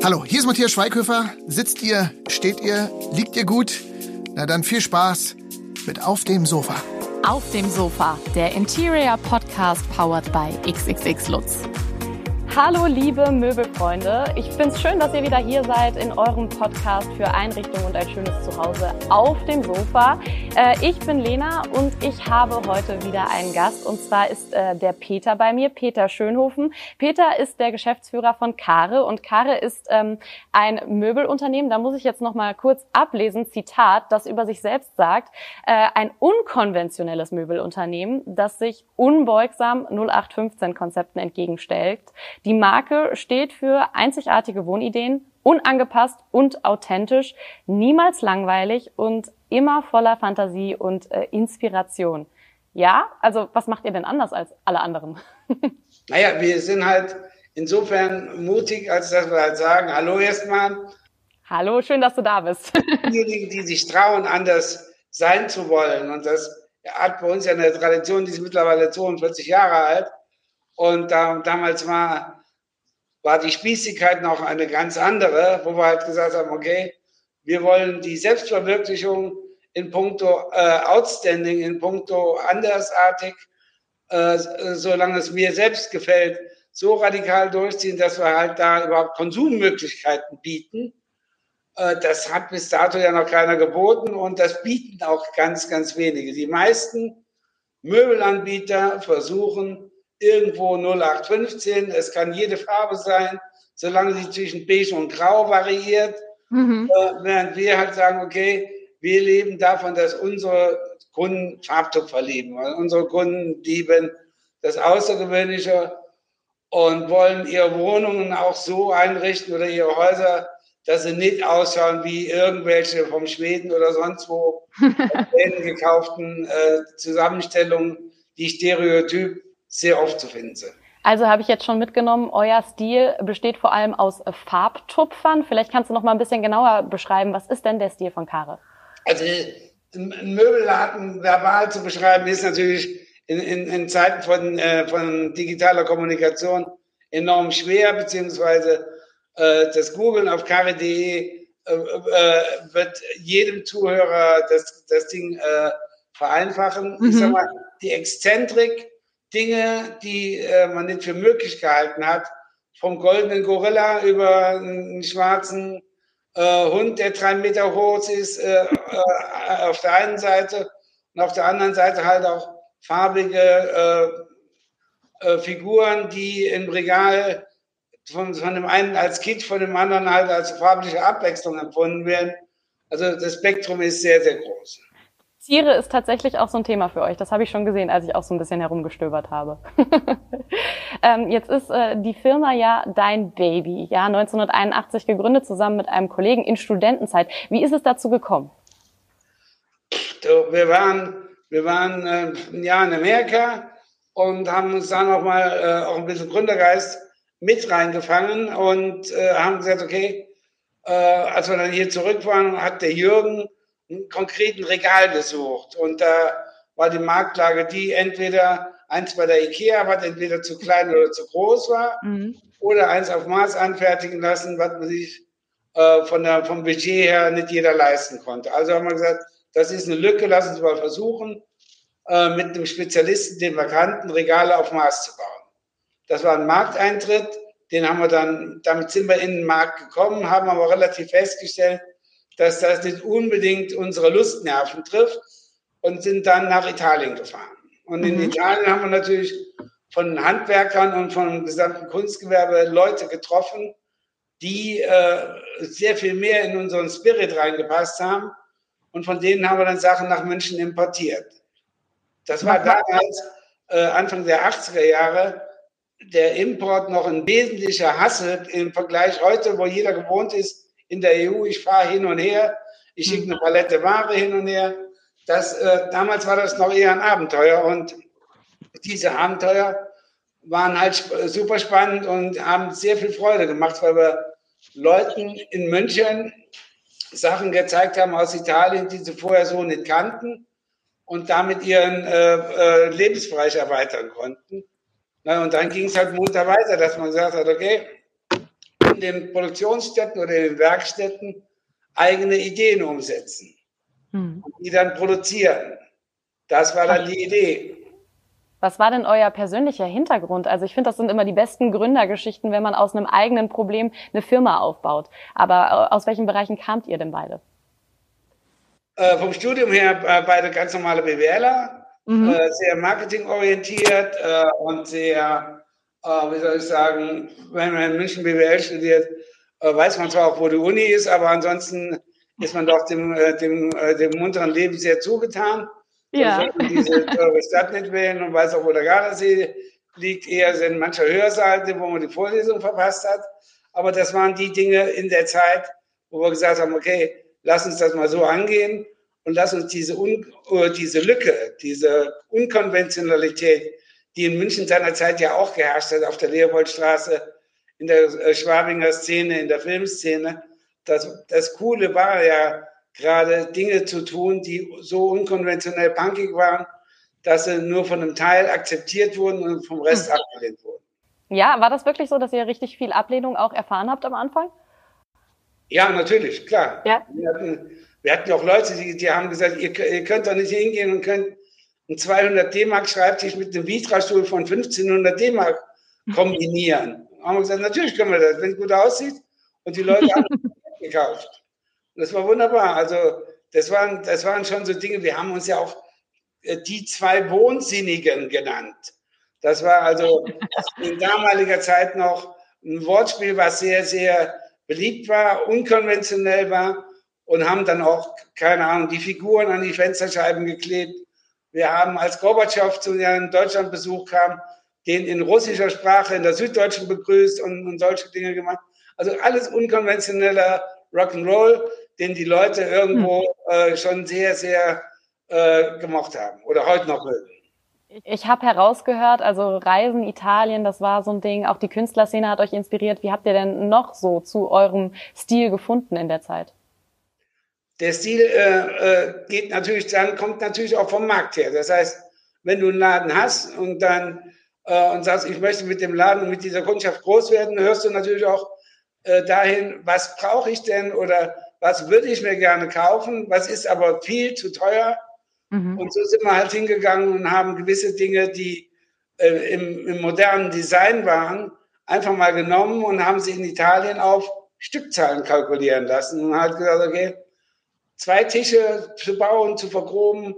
Hallo, hier ist Matthias Schweighöfer. Sitzt ihr, steht ihr, liegt ihr gut? Na dann viel Spaß mit Auf dem Sofa. Auf dem Sofa, der Interior Podcast powered by XXX Lutz. Hallo liebe Möbelfreunde, ich finde es schön, dass ihr wieder hier seid in eurem Podcast für Einrichtung und ein schönes Zuhause auf dem Sofa. Äh, ich bin Lena und ich habe heute wieder einen Gast. Und zwar ist äh, der Peter bei mir, Peter Schönhofen. Peter ist der Geschäftsführer von Kare und Kare ist ähm, ein Möbelunternehmen, da muss ich jetzt noch mal kurz ablesen, Zitat, das über sich selbst sagt, äh, ein unkonventionelles Möbelunternehmen, das sich unbeugsam 0815 Konzepten entgegenstellt die Marke steht für einzigartige Wohnideen, unangepasst und authentisch, niemals langweilig und immer voller Fantasie und äh, Inspiration. Ja, also was macht ihr denn anders als alle anderen? naja, wir sind halt insofern mutig, als dass wir halt sagen, hallo erstmal. Hallo, schön, dass du da bist. Diejenigen, die sich trauen, anders sein zu wollen. Und das hat bei uns ja eine Tradition, die ist mittlerweile 42 Jahre alt. Und da, damals war, war die Spießigkeit noch eine ganz andere, wo wir halt gesagt haben, okay, wir wollen die Selbstverwirklichung in puncto äh, Outstanding, in puncto andersartig, äh, solange es mir selbst gefällt, so radikal durchziehen, dass wir halt da überhaupt Konsummöglichkeiten bieten. Äh, das hat bis dato ja noch keiner geboten und das bieten auch ganz, ganz wenige. Die meisten Möbelanbieter versuchen, irgendwo 0815. Es kann jede Farbe sein, solange sie zwischen beige und grau variiert. Mhm. Äh, während wir halt sagen, okay, wir leben davon, dass unsere Kunden Farbdruck verlieben. Also unsere Kunden lieben das Außergewöhnliche und wollen ihre Wohnungen auch so einrichten oder ihre Häuser, dass sie nicht ausschauen wie irgendwelche vom Schweden oder sonst wo gekauften äh, Zusammenstellungen, die stereotyp sehr oft zu finden sind. Also habe ich jetzt schon mitgenommen, euer Stil besteht vor allem aus Farbtupfern. Vielleicht kannst du noch mal ein bisschen genauer beschreiben, was ist denn der Stil von Kare? Also ein Möbelladen verbal zu beschreiben, ist natürlich in, in, in Zeiten von, äh, von digitaler Kommunikation enorm schwer, beziehungsweise äh, das Googlen auf kare.de äh, äh, wird jedem Zuhörer das, das Ding äh, vereinfachen. Mhm. Ich sag mal, die Exzentrik Dinge, die äh, man nicht für möglich gehalten hat, vom goldenen Gorilla über einen schwarzen äh, Hund, der drei Meter hoch ist, äh, äh, auf der einen Seite und auf der anderen Seite halt auch farbige äh, äh, Figuren, die im Regal von, von dem einen als Kitsch, von dem anderen halt als farbliche Abwechslung empfunden werden. Also das Spektrum ist sehr, sehr groß. Tiere ist tatsächlich auch so ein Thema für euch. Das habe ich schon gesehen, als ich auch so ein bisschen herumgestöbert habe. ähm, jetzt ist äh, die Firma ja dein Baby, ja 1981 gegründet zusammen mit einem Kollegen in Studentenzeit. Wie ist es dazu gekommen? Wir waren, wir waren äh, ein Jahr in Amerika und haben uns dann auch mal äh, auch ein bisschen Gründergeist mit reingefangen und äh, haben gesagt, okay, äh, als wir dann hier zurück waren, hat der Jürgen einen konkreten Regal gesucht. Und da war die Marktlage die, entweder eins bei der Ikea, was entweder zu klein oder zu groß war, mhm. oder eins auf Maß anfertigen lassen, was man sich äh, von der, vom Budget her nicht jeder leisten konnte. Also haben wir gesagt, das ist eine Lücke, lassen Sie mal versuchen, äh, mit einem Spezialisten, den wir kannten, Regale auf Maß zu bauen. Das war ein Markteintritt, den haben wir dann, damit sind wir in den Markt gekommen, haben aber relativ festgestellt, dass das nicht unbedingt unsere Lustnerven trifft und sind dann nach Italien gefahren. Und in mhm. Italien haben wir natürlich von Handwerkern und vom gesamten Kunstgewerbe Leute getroffen, die äh, sehr viel mehr in unseren Spirit reingepasst haben. Und von denen haben wir dann Sachen nach München importiert. Das war damals, äh, Anfang der 80er Jahre, der Import noch ein wesentlicher Hassel im Vergleich heute, wo jeder gewohnt ist, in der EU, ich fahre hin und her, ich schicke eine Palette Ware hin und her. Das, äh, damals war das noch eher ein Abenteuer und diese Abenteuer waren halt super spannend und haben sehr viel Freude gemacht, weil wir Leuten in München Sachen gezeigt haben aus Italien, die sie vorher so nicht kannten und damit ihren äh, äh, Lebensbereich erweitern konnten. Na, und dann ging es halt munter weiter, dass man gesagt hat, okay, in den Produktionsstätten oder in den Werkstätten eigene Ideen umsetzen, hm. die dann produzieren. Das war dann die Idee. Was war denn euer persönlicher Hintergrund? Also ich finde, das sind immer die besten Gründergeschichten, wenn man aus einem eigenen Problem eine Firma aufbaut. Aber äh, aus welchen Bereichen kamt ihr denn beide? Äh, vom Studium her äh, beide ganz normale BWLer, mhm. äh, sehr marketingorientiert äh, und sehr, wie soll ich sagen, wenn man in München BWL studiert, weiß man zwar auch, wo die Uni ist, aber ansonsten ist man doch dem, dem, dem munteren Leben sehr zugetan. Ja. Und diese teure Stadt nicht wählen und weiß auch, wo der Gardasee liegt. Eher sind mancher Hörsaal, wo man die Vorlesung verpasst hat. Aber das waren die Dinge in der Zeit, wo wir gesagt haben, okay, lass uns das mal so angehen und lass uns diese, Un äh, diese Lücke, diese Unkonventionalität, die in München seinerzeit ja auch geherrscht hat, auf der Leopoldstraße, in der äh, Schwabinger Szene, in der Filmszene. Das, das Coole war ja, gerade Dinge zu tun, die so unkonventionell punkig waren, dass sie nur von einem Teil akzeptiert wurden und vom Rest mhm. abgelehnt wurden. Ja, war das wirklich so, dass ihr richtig viel Ablehnung auch erfahren habt am Anfang? Ja, natürlich, klar. Ja. Wir, hatten, wir hatten auch Leute, die, die haben gesagt, ihr, ihr könnt doch nicht hingehen und könnt einen 200 D-Mark Schreibtisch mit einem Vitra-Stuhl von 1500 D-Mark kombinieren. haben wir gesagt, natürlich können wir das, wenn es gut aussieht. Und die Leute haben gekauft. Das war wunderbar. Also das waren, das waren schon so Dinge, wir haben uns ja auch äh, die zwei Wohnsinnigen genannt. Das war also in damaliger Zeit noch ein Wortspiel, was sehr, sehr beliebt war, unkonventionell war und haben dann auch, keine Ahnung, die Figuren an die Fensterscheiben geklebt. Wir haben, als Gorbatschow zu einem Deutschlandbesuch kam, den in russischer Sprache in der Süddeutschen begrüßt und, und solche Dinge gemacht. Also alles unkonventioneller Rock'n'Roll den die Leute irgendwo hm. äh, schon sehr, sehr äh, gemocht haben oder heute noch mögen. Ich habe herausgehört, also Reisen Italien, das war so ein Ding. Auch die Künstlerszene hat euch inspiriert. Wie habt ihr denn noch so zu eurem Stil gefunden in der Zeit? Der Stil äh, äh, geht natürlich dann kommt natürlich auch vom Markt her. Das heißt, wenn du einen Laden hast und dann äh, und sagst, ich möchte mit dem Laden und mit dieser Kundschaft groß werden, hörst du natürlich auch äh, dahin, was brauche ich denn oder was würde ich mir gerne kaufen, was ist aber viel zu teuer. Mhm. Und so sind wir halt hingegangen und haben gewisse Dinge, die äh, im, im, modernen Design waren, einfach mal genommen und haben sie in Italien auf Stückzahlen kalkulieren lassen und halt gesagt, okay, zwei Tische zu bauen, zu vergroben,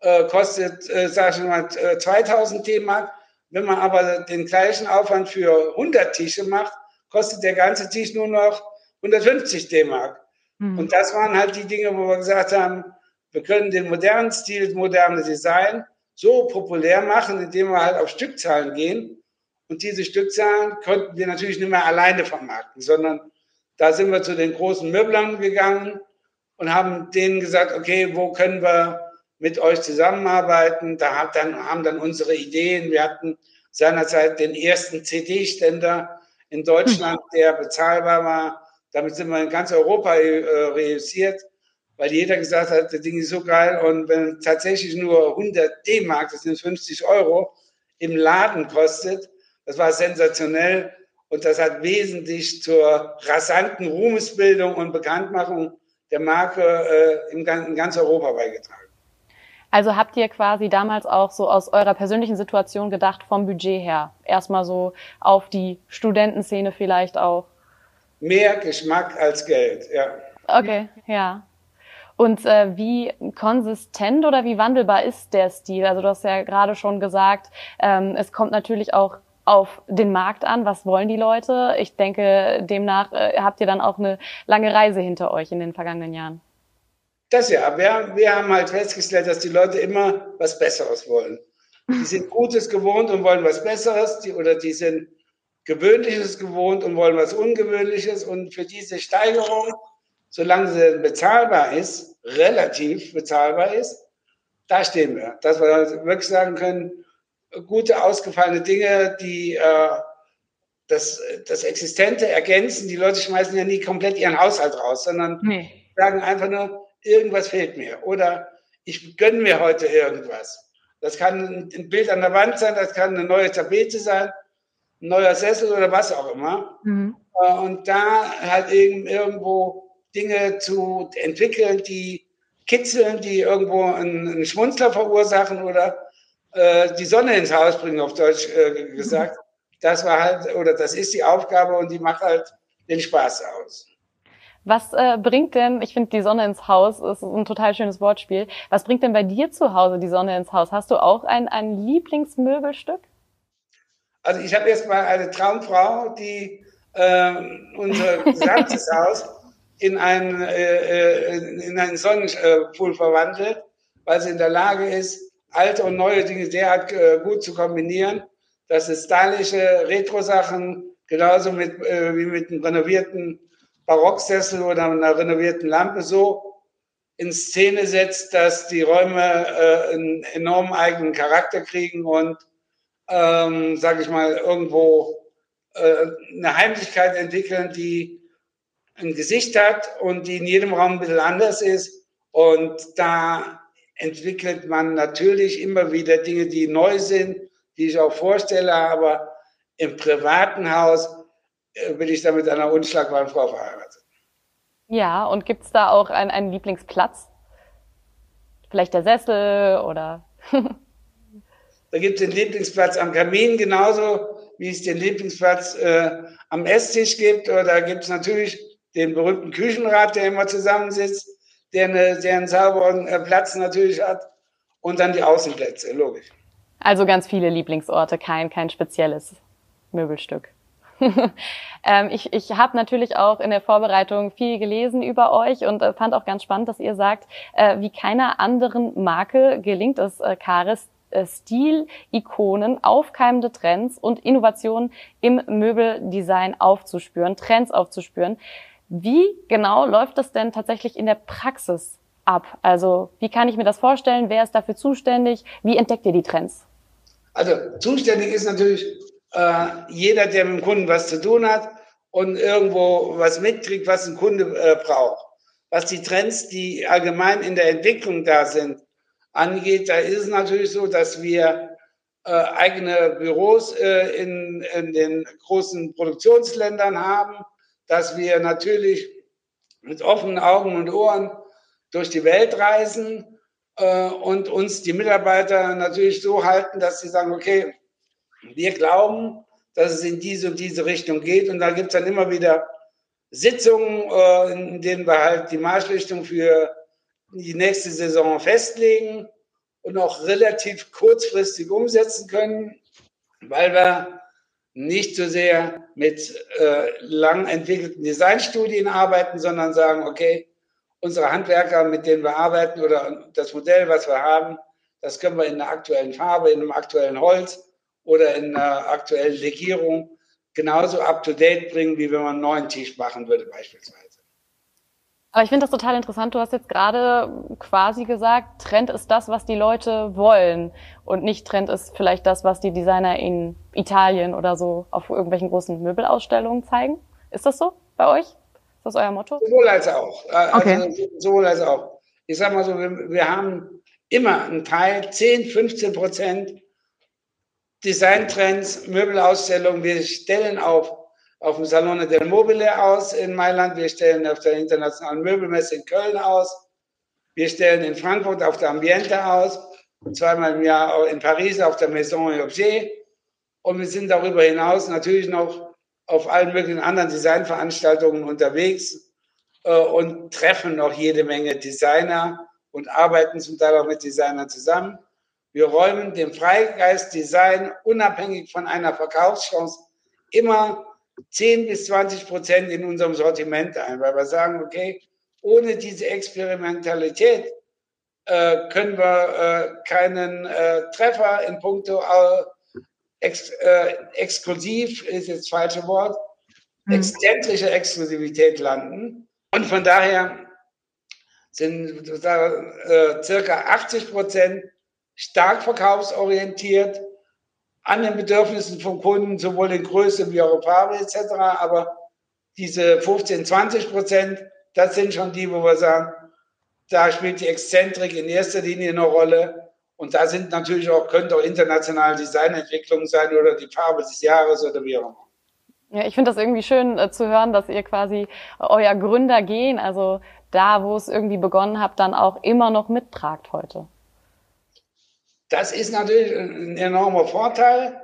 äh, kostet, äh, sag ich mal, 2000 äh, D-Mark. Wenn man aber den gleichen Aufwand für 100 Tische macht, kostet der ganze Tisch nur noch 150 D-Mark. Mhm. Und das waren halt die Dinge, wo wir gesagt haben, wir können den modernen Stil, das moderne Design so populär machen, indem wir halt auf Stückzahlen gehen. Und diese Stückzahlen konnten wir natürlich nicht mehr alleine vermarkten, sondern da sind wir zu den großen Möblern gegangen und haben denen gesagt, okay, wo können wir mit euch zusammenarbeiten? Da hat dann, haben dann unsere Ideen, wir hatten seinerzeit den ersten CD-Ständer in Deutschland, der bezahlbar war damit sind wir in ganz Europa äh, reüssiert, weil jeder gesagt hat, das Ding ist so geil. Und wenn tatsächlich nur 100 D-Mark, das sind 50 Euro, im Laden kostet, das war sensationell. Und das hat wesentlich zur rasanten Ruhmesbildung und Bekanntmachung der Marke äh, in, in ganz Europa beigetragen. Also habt ihr quasi damals auch so aus eurer persönlichen Situation gedacht, vom Budget her? Erstmal so auf die Studentenszene vielleicht auch? mehr Geschmack als Geld, ja. Okay, ja. Und äh, wie konsistent oder wie wandelbar ist der Stil? Also du hast ja gerade schon gesagt, ähm, es kommt natürlich auch auf den Markt an. Was wollen die Leute? Ich denke, demnach äh, habt ihr dann auch eine lange Reise hinter euch in den vergangenen Jahren. Das ja. Wir, wir haben halt festgestellt, dass die Leute immer was Besseres wollen. Die sind Gutes gewohnt und wollen was Besseres, die, oder die sind Gewöhnliches gewohnt und wollen was Ungewöhnliches. Und für diese Steigerung, solange sie bezahlbar ist, relativ bezahlbar ist, da stehen wir. Dass wir wirklich sagen können, gute, ausgefallene Dinge, die äh, das, das Existente ergänzen. Die Leute schmeißen ja nie komplett ihren Haushalt raus, sondern nee. sagen einfach nur, irgendwas fehlt mir. Oder ich gönne mir heute irgendwas. Das kann ein Bild an der Wand sein, das kann eine neue Tapete sein, ein neuer Sessel oder was auch immer. Mhm. Äh, und da halt irgendwo Dinge zu entwickeln, die kitzeln, die irgendwo einen, einen Schmunzler verursachen oder äh, die Sonne ins Haus bringen, auf Deutsch äh, gesagt. Das war halt, oder das ist die Aufgabe und die macht halt den Spaß aus. Was äh, bringt denn, ich finde die Sonne ins Haus ist ein total schönes Wortspiel. Was bringt denn bei dir zu Hause die Sonne ins Haus? Hast du auch ein, ein Lieblingsmöbelstück? Also ich habe jetzt mal eine Traumfrau, die äh, unser gesamtes Haus in einen, äh, äh, in einen Sonnenpool verwandelt, weil sie in der Lage ist, alte und neue Dinge derart äh, gut zu kombinieren, dass es stylische Retro-Sachen genauso mit, äh, wie mit einem renovierten Barocksessel oder einer renovierten Lampe so in Szene setzt, dass die Räume äh, einen enormen eigenen Charakter kriegen und, ähm, sage ich mal, irgendwo äh, eine Heimlichkeit entwickeln, die ein Gesicht hat und die in jedem Raum ein bisschen anders ist. Und da entwickelt man natürlich immer wieder Dinge, die neu sind, die ich auch vorstelle, aber im privaten Haus äh, bin ich da mit einer unschlagbaren Frau verheiratet. Ja, und gibt es da auch einen, einen Lieblingsplatz? Vielleicht der Sessel oder? da gibt es den Lieblingsplatz am Kamin genauso, wie es den Lieblingsplatz äh, am Esstisch gibt. Oder da gibt es natürlich den berühmten Küchenrat, der immer zusammensitzt, der, der einen sauberen äh, Platz natürlich hat. Und dann die Außenplätze, logisch. Also ganz viele Lieblingsorte, kein, kein spezielles Möbelstück. ähm, ich ich habe natürlich auch in der Vorbereitung viel gelesen über euch und äh, fand auch ganz spannend, dass ihr sagt, äh, wie keiner anderen Marke gelingt es, äh, Karis, äh, Stil-Ikonen, aufkeimende Trends und Innovationen im Möbeldesign aufzuspüren, Trends aufzuspüren. Wie genau läuft das denn tatsächlich in der Praxis ab? Also wie kann ich mir das vorstellen? Wer ist dafür zuständig? Wie entdeckt ihr die Trends? Also zuständig ist natürlich äh, jeder, der mit dem Kunden was zu tun hat und irgendwo was mitkriegt, was ein Kunde äh, braucht. Was die Trends, die allgemein in der Entwicklung da sind, angeht, da ist es natürlich so, dass wir äh, eigene Büros äh, in, in den großen Produktionsländern haben, dass wir natürlich mit offenen Augen und Ohren durch die Welt reisen äh, und uns die Mitarbeiter natürlich so halten, dass sie sagen, okay, wir glauben, dass es in diese und diese Richtung geht. Und da gibt es dann immer wieder Sitzungen, äh, in denen wir halt die Marschrichtung für die nächste Saison festlegen und auch relativ kurzfristig umsetzen können, weil wir nicht so sehr mit äh, lang entwickelten Designstudien arbeiten, sondern sagen, okay, unsere Handwerker, mit denen wir arbeiten oder das Modell, was wir haben, das können wir in einer aktuellen Farbe, in einem aktuellen Holz oder in einer aktuellen Legierung genauso up-to-date bringen, wie wenn man einen neuen Tisch machen würde beispielsweise. Aber ich finde das total interessant. Du hast jetzt gerade quasi gesagt, Trend ist das, was die Leute wollen und nicht Trend ist vielleicht das, was die Designer in Italien oder so auf irgendwelchen großen Möbelausstellungen zeigen. Ist das so bei euch? Ist das euer Motto? Sowohl als auch. Äh, also okay. sowohl als auch. Ich sag mal so, wir, wir haben immer einen Teil, 10, 15 Prozent Designtrends, Möbelausstellungen. Wir stellen auf, auf dem Salone del Mobile aus in Mailand. Wir stellen auf der Internationalen Möbelmesse in Köln aus. Wir stellen in Frankfurt auf der Ambiente aus. Zweimal im Jahr in Paris auf der Maison et Objet. Und wir sind darüber hinaus natürlich noch auf allen möglichen anderen Designveranstaltungen unterwegs äh, und treffen noch jede Menge Designer und arbeiten zum Teil auch mit Designern zusammen. Wir räumen dem Freigeist Design unabhängig von einer Verkaufschance immer 10 bis 20 Prozent in unserem Sortiment ein, weil wir sagen, okay, ohne diese Experimentalität äh, können wir äh, keinen äh, Treffer in puncto äh, ex, äh, exklusiv, ist jetzt das falsche Wort, mhm. exzentrische Exklusivität landen. Und von daher sind äh, circa 80 Prozent stark verkaufsorientiert, an den Bedürfnissen von Kunden, sowohl in Größe wie auch Farbe etc. Aber diese 15, 20 Prozent, das sind schon die, wo wir sagen, da spielt die Exzentrik in erster Linie eine Rolle Und da sind natürlich auch, könnte auch internationale Designentwicklungen sein oder die Farbe des Jahres oder wie auch immer. Ja, ich finde das irgendwie schön äh, zu hören, dass ihr quasi euer Gründergehen, also da, wo es irgendwie begonnen habt, dann auch immer noch mittragt heute. Das ist natürlich ein enormer Vorteil,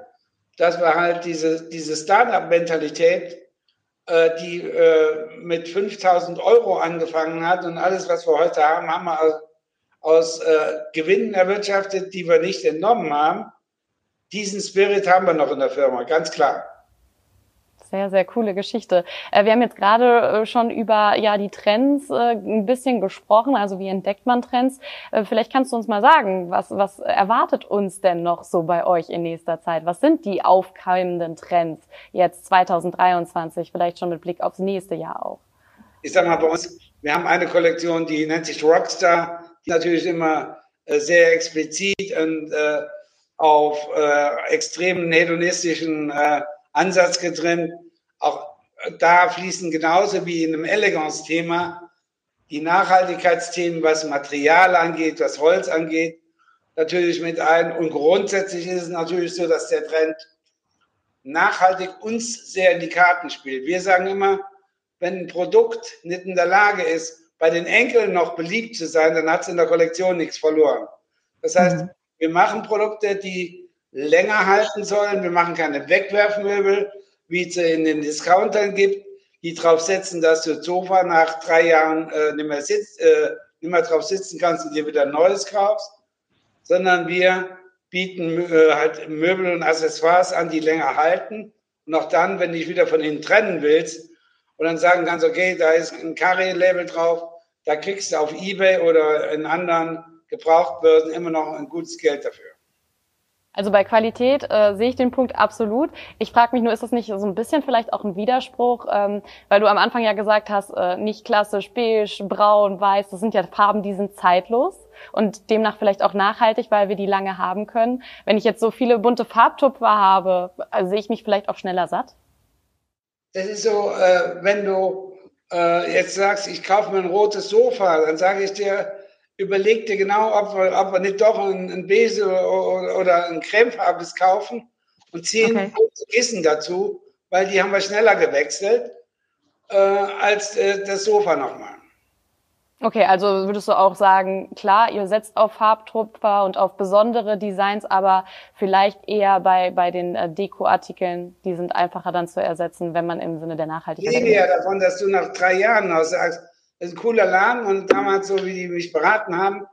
dass wir halt diese, diese Startup-Mentalität, äh, die äh, mit 5000 Euro angefangen hat und alles, was wir heute haben, haben wir aus, äh, Gewinnen erwirtschaftet, die wir nicht entnommen haben. Diesen Spirit haben wir noch in der Firma, ganz klar. Sehr, sehr coole Geschichte. Äh, wir haben jetzt gerade äh, schon über ja die Trends äh, ein bisschen gesprochen. Also wie entdeckt man Trends? Vielleicht kannst du uns mal sagen, was, was erwartet uns denn noch so bei euch in nächster Zeit? Was sind die aufkeimenden Trends jetzt 2023? Vielleicht schon mit Blick aufs nächste Jahr auch. Ich sag mal bei uns, wir haben eine Kollektion, die nennt sich Rockstar, die natürlich immer sehr explizit und äh, auf äh, extremen hedonistischen äh, Ansatz getrennt. Auch da fließen genauso wie in einem Elegance-Thema die Nachhaltigkeitsthemen, was Material angeht, was Holz angeht, natürlich mit ein. Und grundsätzlich ist es natürlich so, dass der Trend nachhaltig uns sehr in die Karten spielt. Wir sagen immer, wenn ein Produkt nicht in der Lage ist, bei den Enkeln noch beliebt zu sein, dann hat es in der Kollektion nichts verloren. Das heißt, mhm. wir machen Produkte, die länger halten sollen. Wir machen keine Wegwerfmöbel, wie es in den Discountern gibt, die darauf setzen, dass du Sofa nach drei Jahren äh, nicht, mehr sitzt, äh, nicht mehr drauf sitzen kannst und dir wieder ein neues kaufst, sondern wir bieten äh, halt Möbel und Accessoires an, die länger halten. Und auch dann, wenn du dich wieder von ihnen trennen willst und dann sagen kannst, okay, da ist ein Carry-Label drauf, da kriegst du auf Ebay oder in anderen Gebrauchtbörsen immer noch ein gutes Geld dafür. Also bei Qualität äh, sehe ich den Punkt absolut. Ich frage mich nur, ist das nicht so ein bisschen vielleicht auch ein Widerspruch, ähm, weil du am Anfang ja gesagt hast, äh, nicht klassisch, beige, braun, weiß, das sind ja Farben, die sind zeitlos und demnach vielleicht auch nachhaltig, weil wir die lange haben können. Wenn ich jetzt so viele bunte Farbtupfer habe, also sehe ich mich vielleicht auch schneller satt? Das ist so, äh, wenn du äh, jetzt sagst, ich kaufe mir ein rotes Sofa, dann sage ich dir, überleg dir genau, ob wir, ob wir nicht doch ein, ein Bese oder, ein Cremefarbiges kaufen und ziehen okay. Kissen dazu, weil die haben wir schneller gewechselt äh, als äh, das Sofa nochmal. Okay, also würdest du auch sagen, klar, ihr setzt auf Farbtupfer und auf besondere Designs, aber vielleicht eher bei, bei den äh, Dekoartikeln, die sind einfacher dann zu ersetzen, wenn man im Sinne der Nachhaltigkeit. Ich rede ja davon, dass du nach drei Jahren noch sagst, ist ein cooler Laden und damals, so wie die mich beraten haben,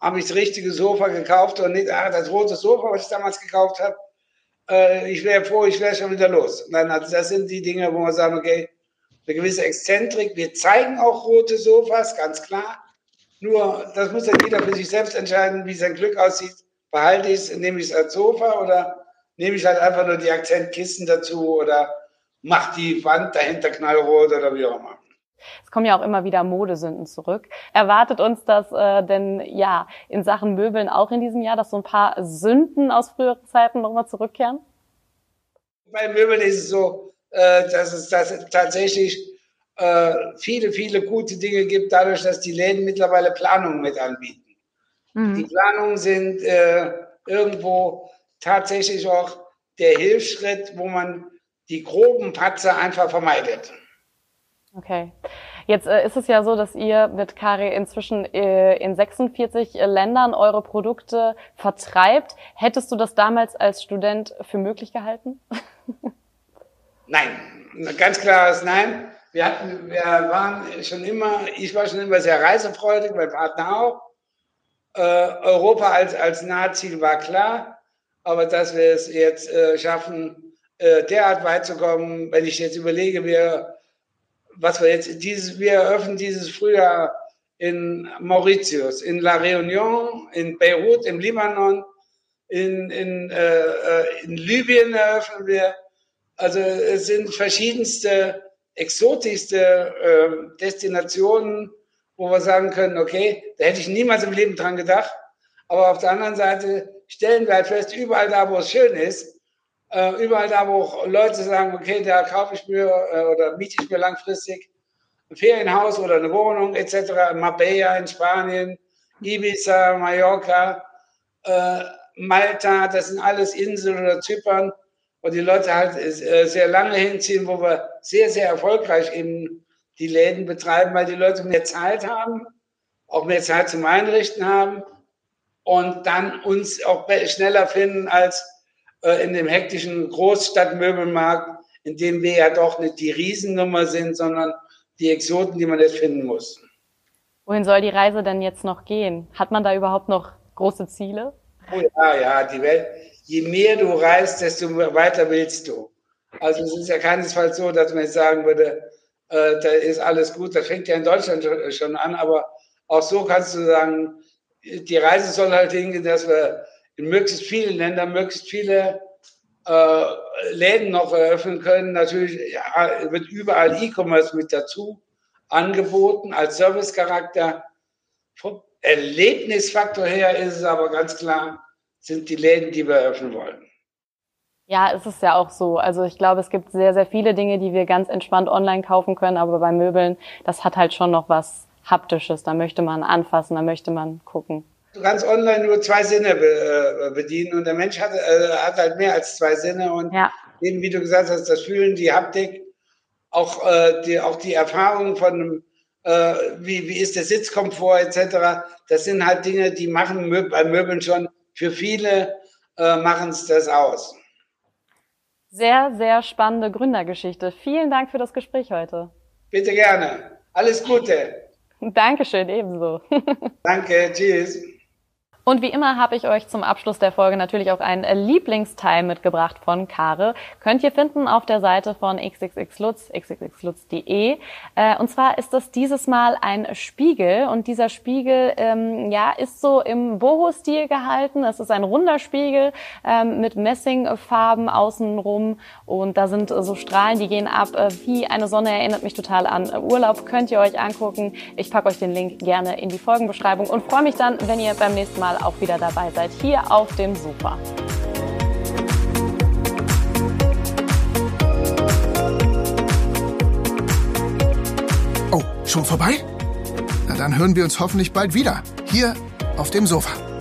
habe ich das richtige Sofa gekauft und nicht ah, das rote Sofa, was ich damals gekauft habe. Äh, ich wäre froh, ich wäre schon wieder los. Dann, also das sind die Dinge, wo wir sagen, okay, eine gewisse Exzentrik. Wir zeigen auch rote Sofas, ganz klar. Nur, das muss dann jeder für sich selbst entscheiden, wie sein Glück aussieht. Behalte ich es, nehme ich es als Sofa oder nehme ich halt einfach nur die Akzentkissen dazu oder mache die Wand dahinter knallrot oder wie auch immer. Es kommen ja auch immer wieder Modesünden zurück. Erwartet uns das äh, denn ja in Sachen Möbeln auch in diesem Jahr, dass so ein paar Sünden aus früheren Zeiten nochmal zurückkehren? Bei Möbeln ist es so, äh, dass es dass tatsächlich äh, viele, viele gute Dinge gibt, dadurch, dass die Läden mittlerweile Planungen mit anbieten. Mhm. Die Planungen sind äh, irgendwo tatsächlich auch der Hilfsschritt, wo man die groben Patzer einfach vermeidet. Okay. Jetzt äh, ist es ja so, dass ihr mit Kari inzwischen äh, in 46 äh, Ländern eure Produkte vertreibt. Hättest du das damals als Student für möglich gehalten? Nein, ganz klares Nein. Wir hatten, wir waren schon immer, ich war schon immer sehr reisefreudig, mein Partner auch. Äh, Europa als, als Nahziel war klar, aber dass wir es jetzt äh, schaffen, äh, derart weit zu kommen, wenn ich jetzt überlege, wir was wir jetzt dieses, wir eröffnen dieses Frühjahr in Mauritius, in La Réunion, in Beirut, im Libanon, in, in, äh, äh, in Libyen eröffnen wir. Also es sind verschiedenste, exotischste äh, Destinationen, wo wir sagen können, okay, da hätte ich niemals im Leben dran gedacht. Aber auf der anderen Seite stellen wir halt fest, überall da, wo es schön ist, äh, überall da, wo Leute sagen, okay, da kaufe ich mir äh, oder miete ich mir langfristig ein Ferienhaus oder eine Wohnung etc. Marbella in Spanien, Ibiza, Mallorca. äh, Malta, das sind alles Inseln oder Zypern, wo die Leute halt äh, sehr lange hinziehen, wo wir sehr, sehr erfolgreich eben die Läden betreiben, weil die Leute mehr Zeit haben, auch mehr Zeit zum Einrichten haben und dann uns auch schneller finden als äh, in dem hektischen Großstadtmöbelmarkt, in dem wir ja doch nicht die Riesennummer sind, sondern die Exoten, die man jetzt finden muss. Wohin soll die Reise denn jetzt noch gehen? Hat man da überhaupt noch große Ziele? Oh ja, ja, die Welt. Je mehr du reist, desto weiter willst du. Also es ist ja keinesfalls so, dass man jetzt sagen würde, äh, da ist alles gut. Das fängt ja in Deutschland schon an, aber auch so kannst du sagen, die Reise soll halt hingehen, dass wir in möglichst vielen Ländern möglichst viele äh, Läden noch eröffnen können. Natürlich ja, wird überall E-Commerce mit dazu angeboten als Servicecharakter. Vom Erlebnisfaktor her ist es aber ganz klar, sind die Läden, die wir eröffnen wollen. Ja, es ist ja auch so. Also ich glaube, es gibt sehr, sehr viele Dinge, die wir ganz entspannt online kaufen können, aber bei Möbeln, das hat halt schon noch was Haptisches. Da möchte man anfassen, da möchte man gucken. Du kannst online nur zwei Sinne äh, bedienen und der Mensch hat, äh, hat halt mehr als zwei Sinne und ja. eben, wie du gesagt hast, das Fühlen, die Haptik, auch, äh, die, auch die Erfahrung von wie, wie ist der Sitzkomfort etc. Das sind halt Dinge, die machen Möb bei Möbeln schon, für viele machen es das aus. Sehr, sehr spannende Gründergeschichte. Vielen Dank für das Gespräch heute. Bitte gerne. Alles Gute. Dankeschön, ebenso. Danke, tschüss. Und wie immer habe ich euch zum Abschluss der Folge natürlich auch einen Lieblingsteil mitgebracht von Kare. Könnt ihr finden auf der Seite von xxxlutz, xxxlutz.de. Äh, und zwar ist das dieses Mal ein Spiegel und dieser Spiegel ähm, ja ist so im Boho-Stil gehalten. Es ist ein runder Spiegel ähm, mit Messingfarben außenrum und da sind so Strahlen, die gehen ab äh, wie eine Sonne. Erinnert mich total an Urlaub. Könnt ihr euch angucken. Ich packe euch den Link gerne in die Folgenbeschreibung und freue mich dann, wenn ihr beim nächsten Mal Mal auch wieder dabei seid, hier auf dem Sofa. Oh, schon vorbei? Na dann hören wir uns hoffentlich bald wieder, hier auf dem Sofa.